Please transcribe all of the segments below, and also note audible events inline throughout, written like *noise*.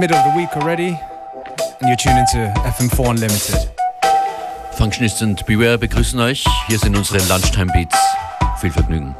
Middle of the week already, and you're tuning to FM4 Unlimited. Functionist und Beware begrüßen euch. Hier sind unsere Lunchtime Beats. Viel Vergnügen.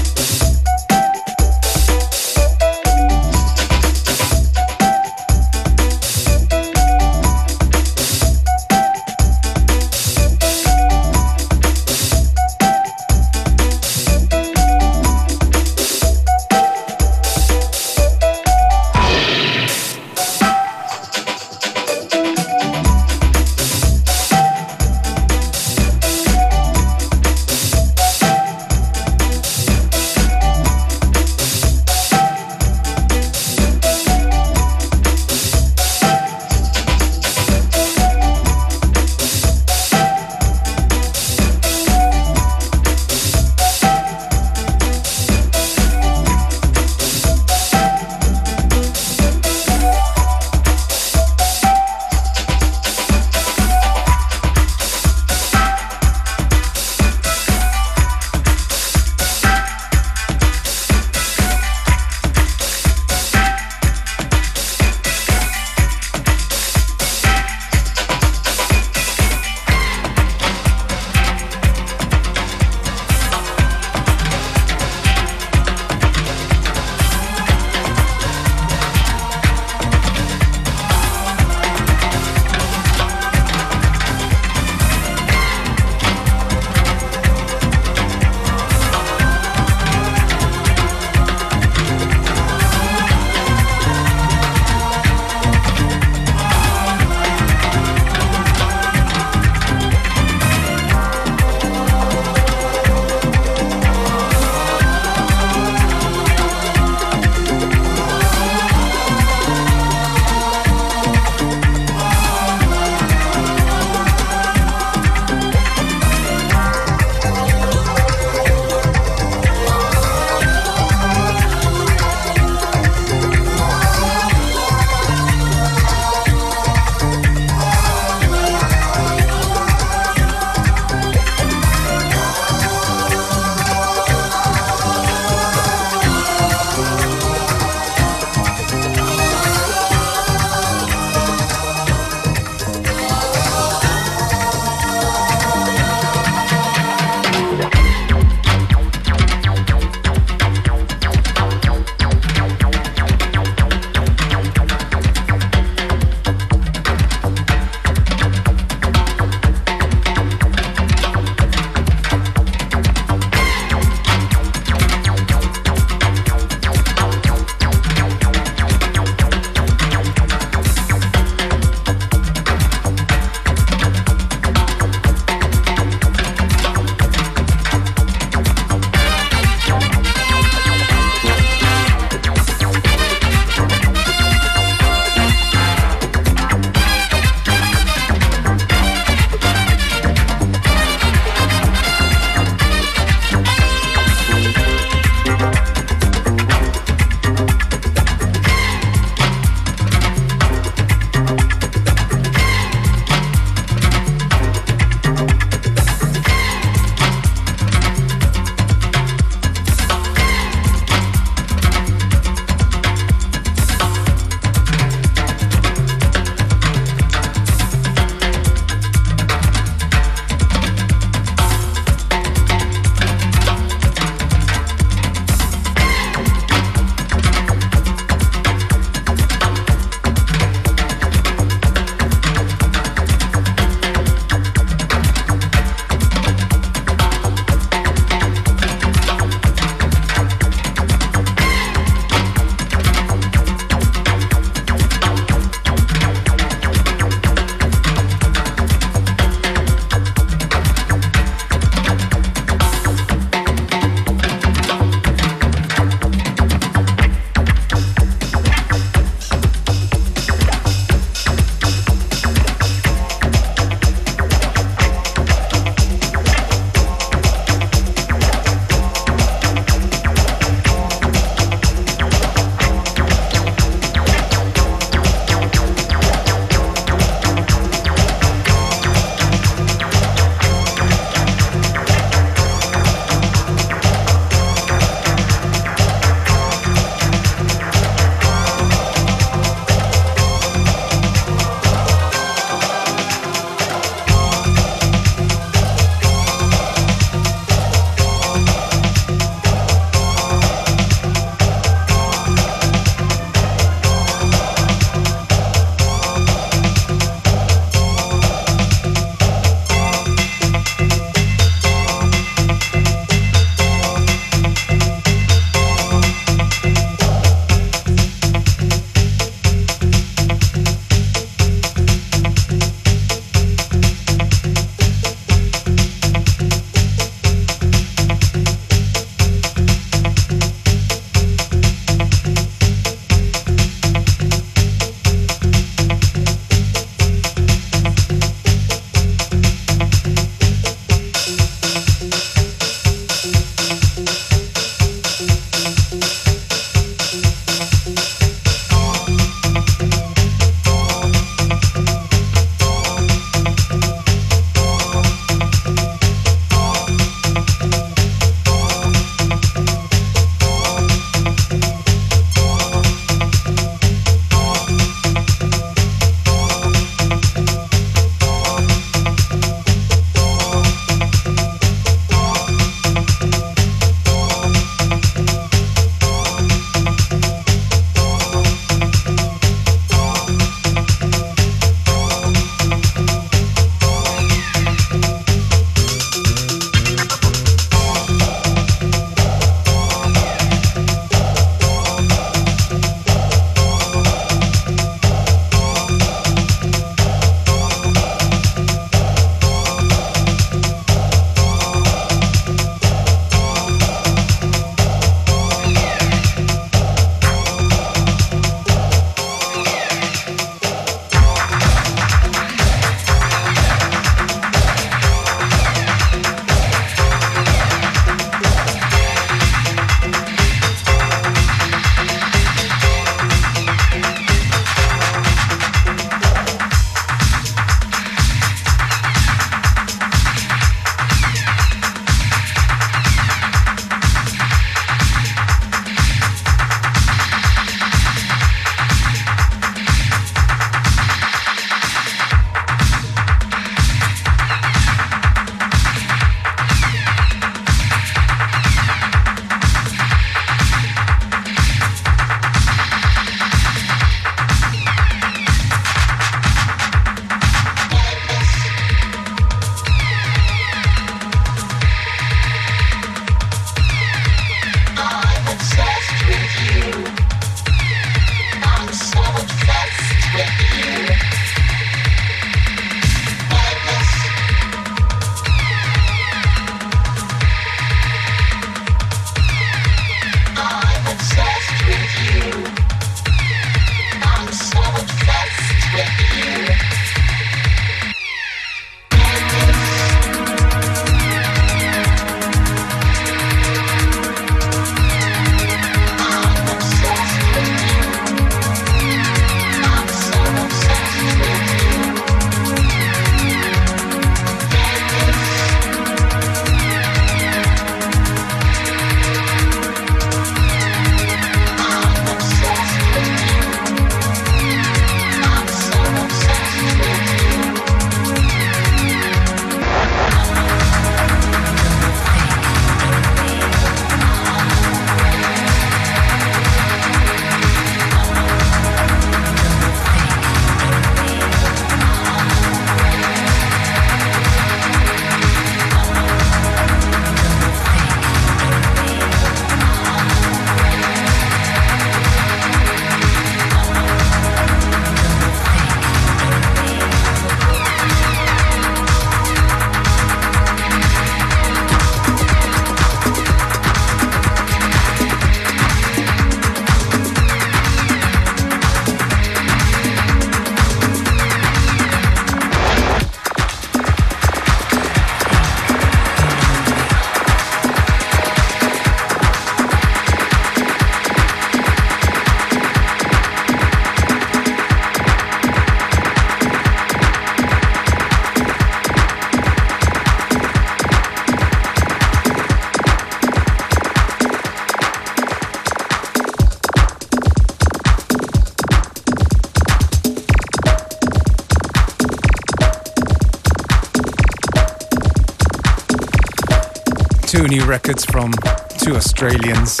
New records from two Australians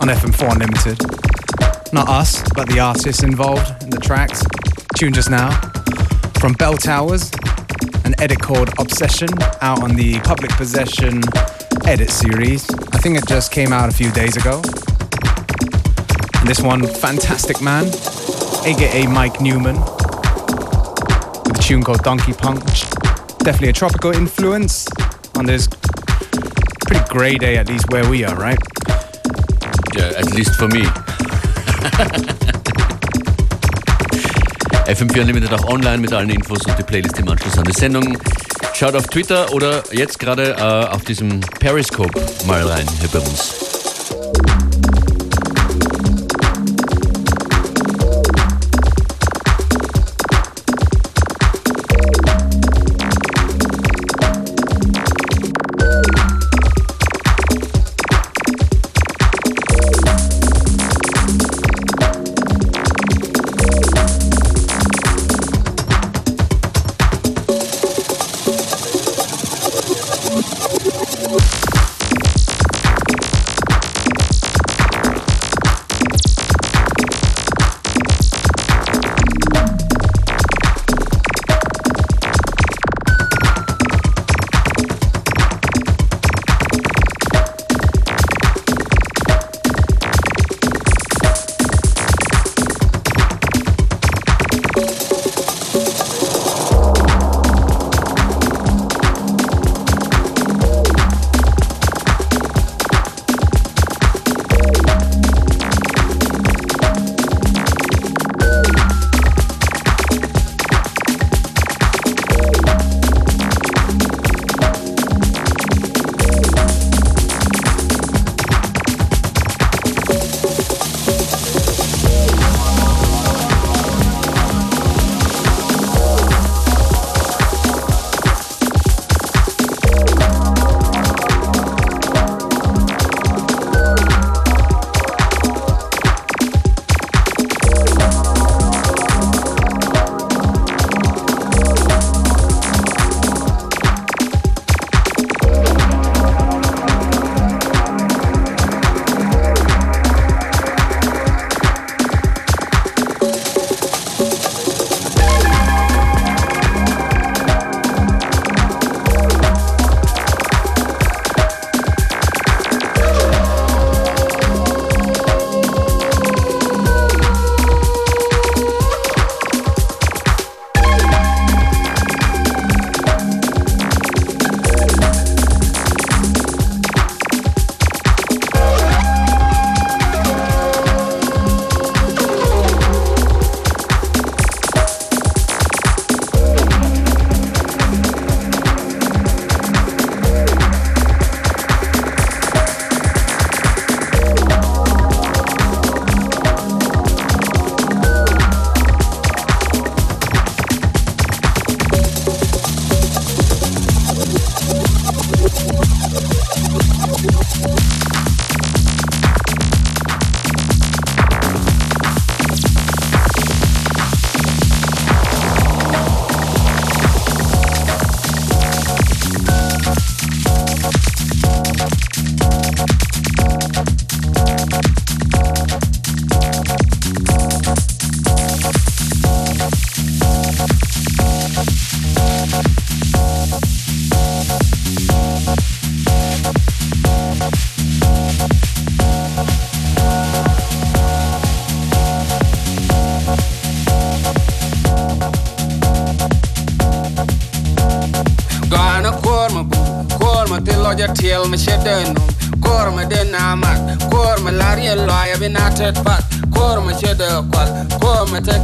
on FM4 Unlimited. Not us, but the artists involved in the tracks. Tune just now from Bell Towers, an edit called Obsession out on the Public Possession edit series. I think it just came out a few days ago. And this one, Fantastic Man, aka Mike Newman, with a tune called Donkey Punch. Definitely a tropical influence on this pretty grey day, at least where we are, right? Yeah, at least for me. *laughs* FM4 Unlimited auch online mit allen Infos und die Playlist im Anschluss an die Sendung. Schaut auf Twitter oder jetzt gerade äh, auf diesem Periscope mal rein hier bei uns.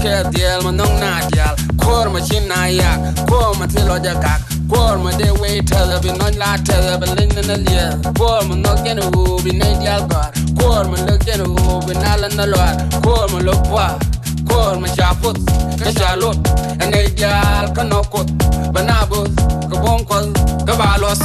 kedjél, ma nung nátjál Korma csinálják, korma tilogyakák Korma de wételebb, nagy látelebb, lényen eljel Korma nogyen úbi, négy jelkar Korma lögyen úbi, nálen a loár Korma lopva, korma csapot, kecsálott Négy jel, kanokot, banábot, kabonkoz, kabálosz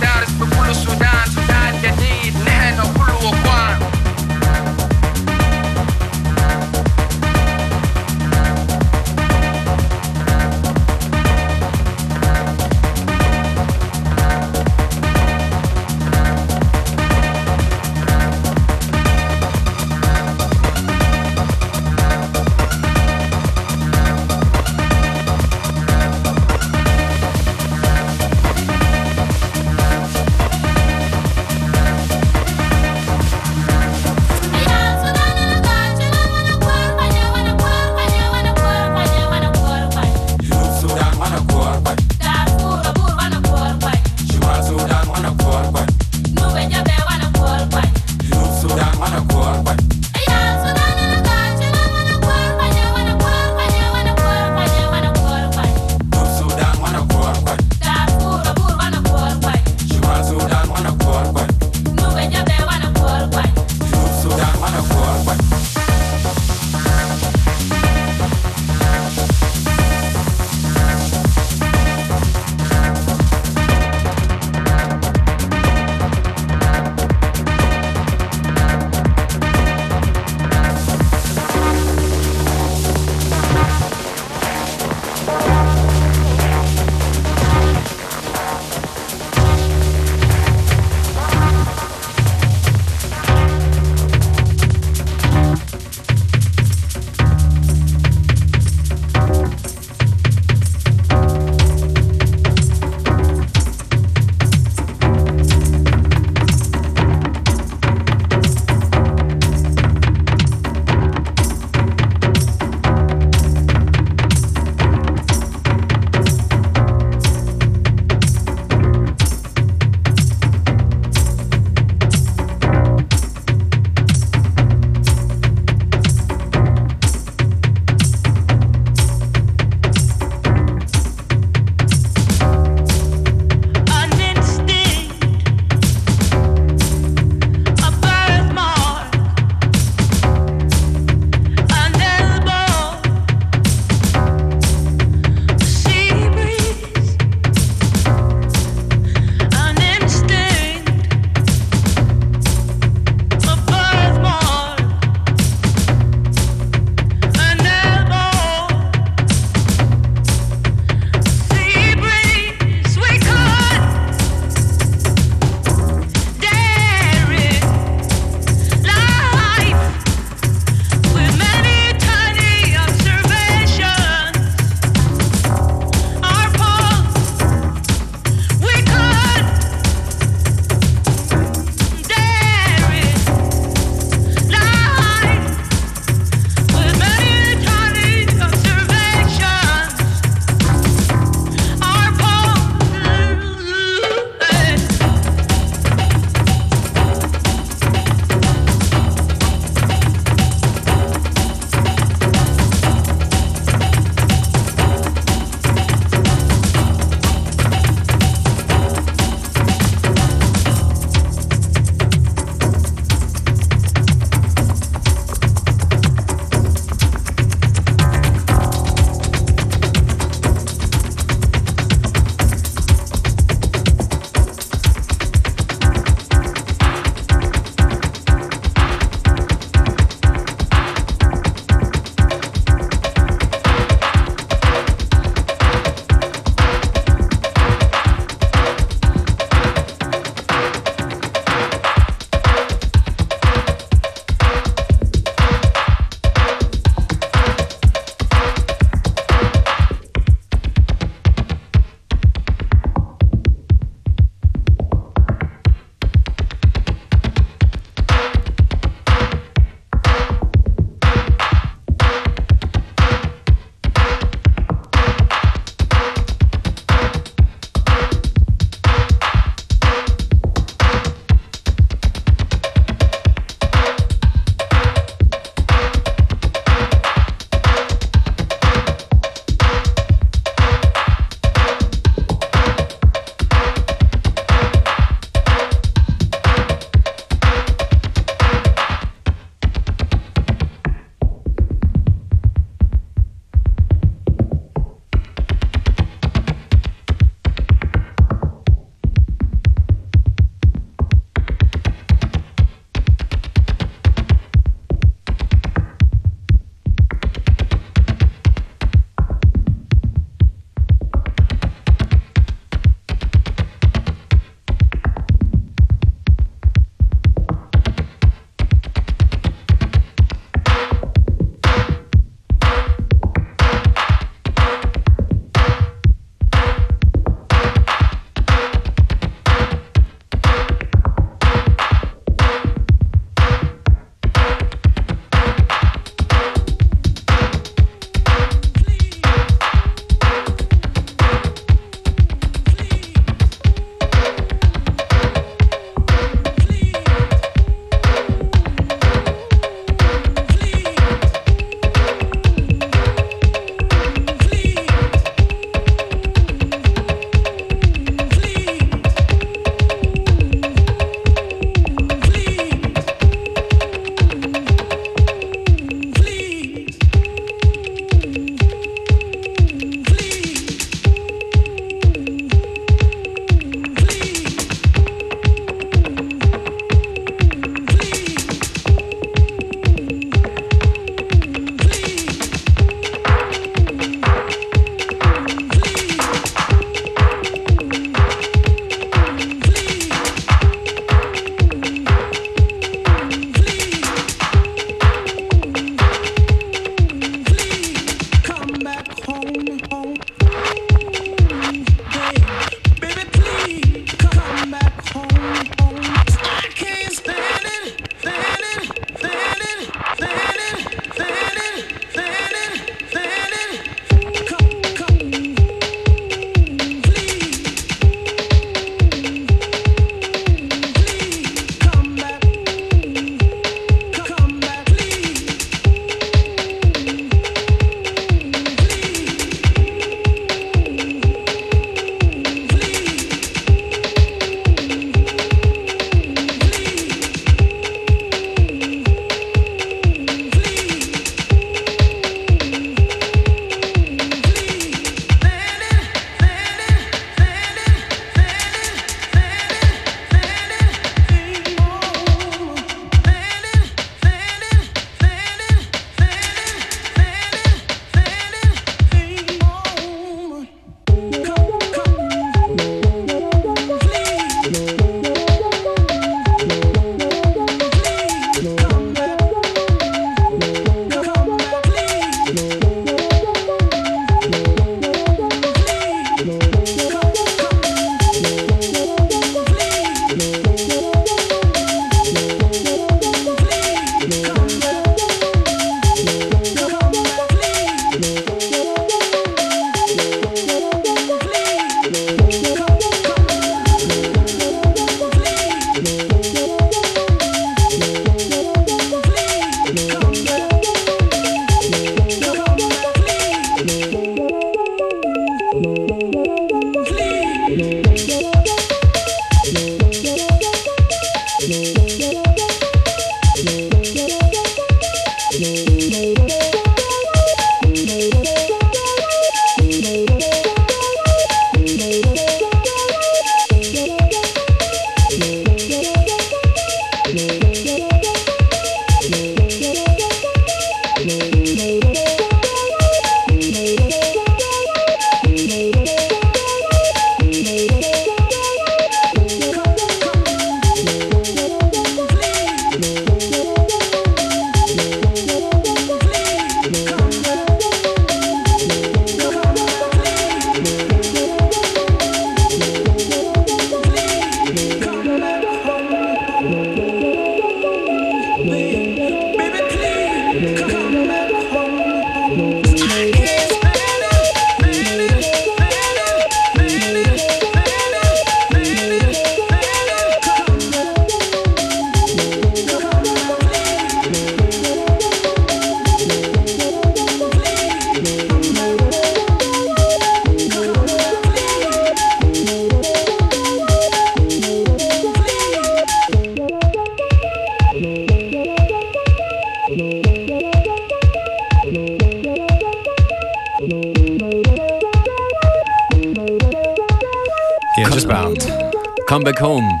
Come Back Home.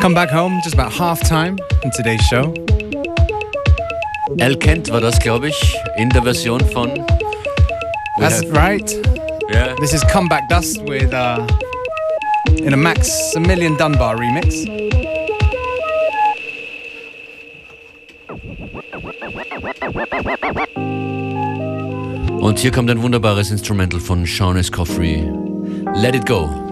Come back home, just about half time in today's show. Al Kent war das, glaube ich, in der Version von. That's have- right. Yeah. This is Come Back Dust with uh, in a Maxmillion Dunbar remix. Und hier kommt ein wunderbares Instrumental von Sean Escoffery. Let It Go.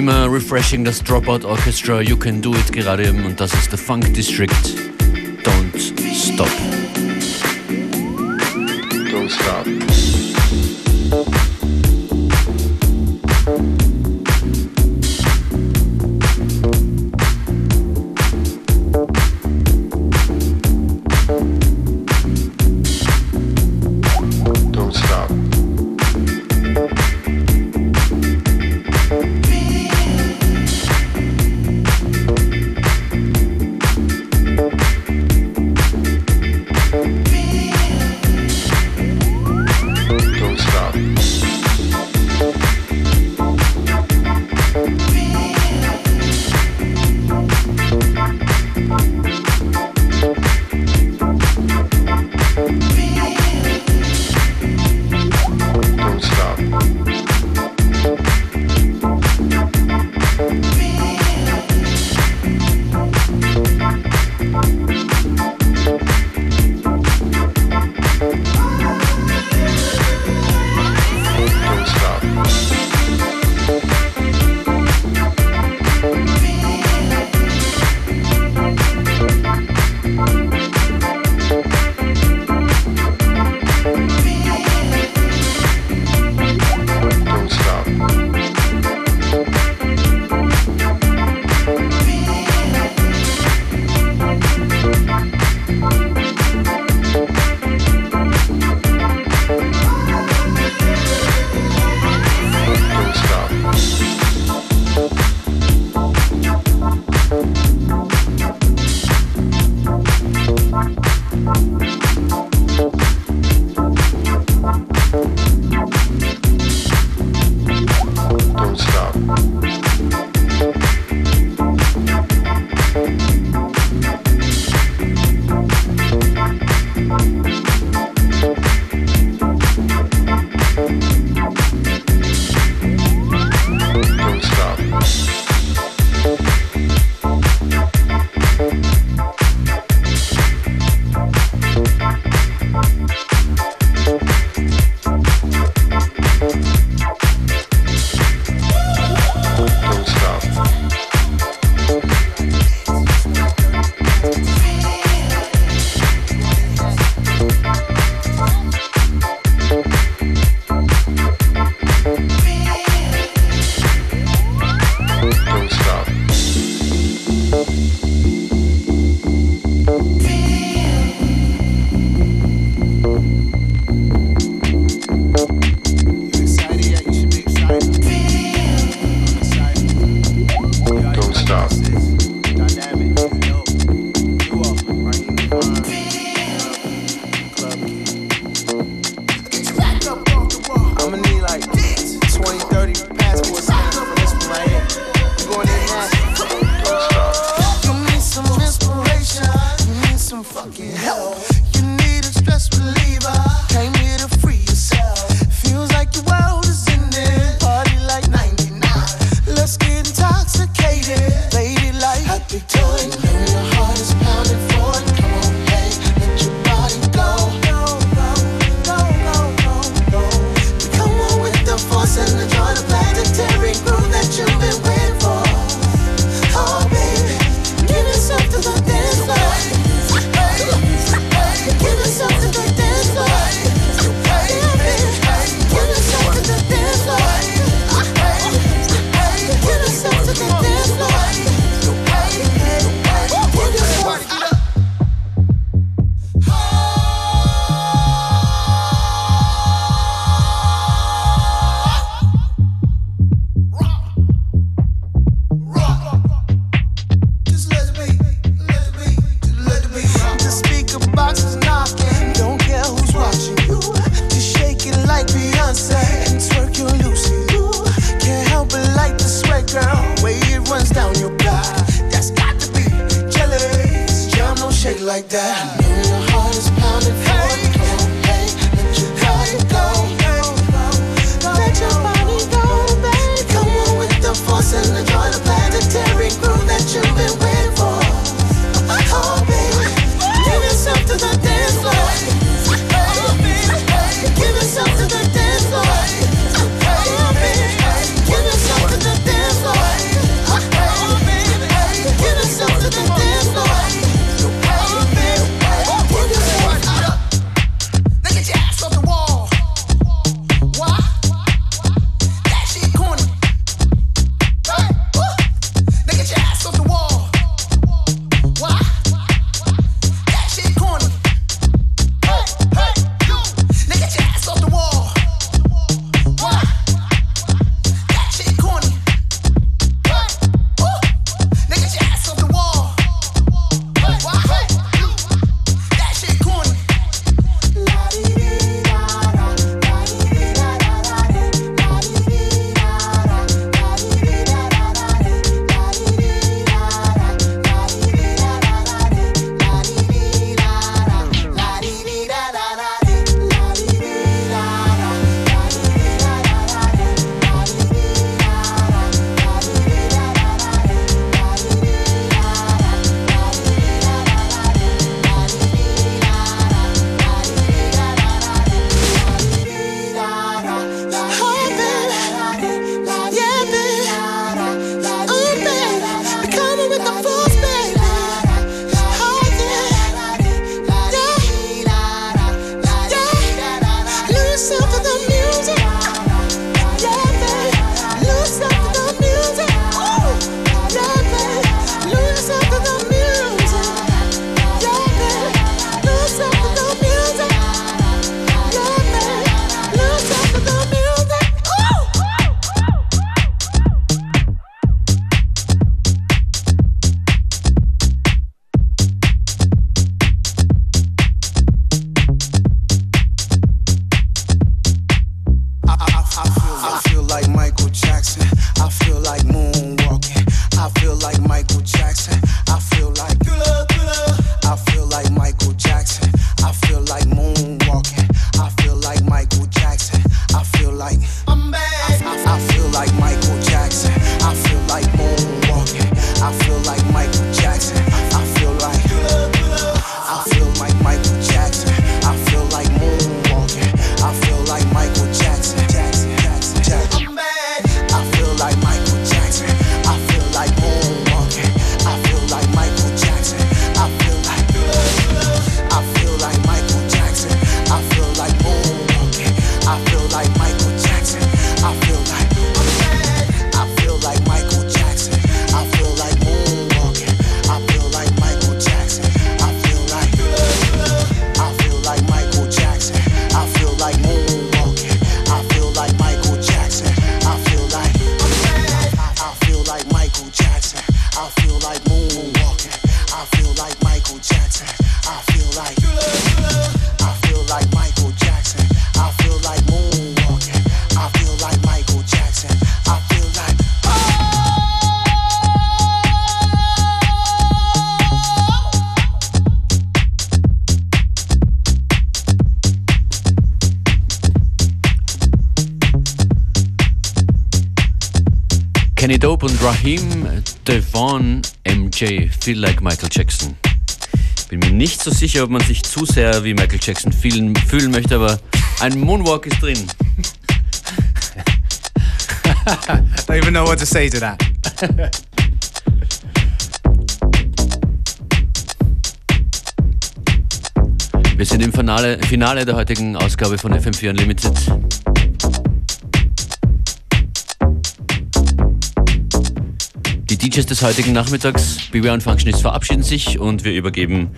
Immer refreshing das Dropout Orchestra, You Can Do It gerade eben und das ist The Funk District. Kenny Dope und Raheem Devon MJ Feel Like Michael Jackson. Bin mir nicht so sicher, ob man sich zu sehr wie Michael Jackson fühlen, fühlen möchte, aber ein Moonwalk ist drin. *laughs* Don't even know what to say to that. Wir sind im Finale, Finale der heutigen Ausgabe von FM4 Unlimited. Die DJs des heutigen Nachmittags, Beware und Functionist, verabschieden sich und wir übergeben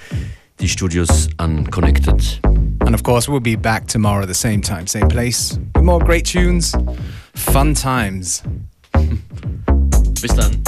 die Studios an Connected. And of course, we'll be back tomorrow at the same time, same place, with more great tunes, fun times. Bis dann.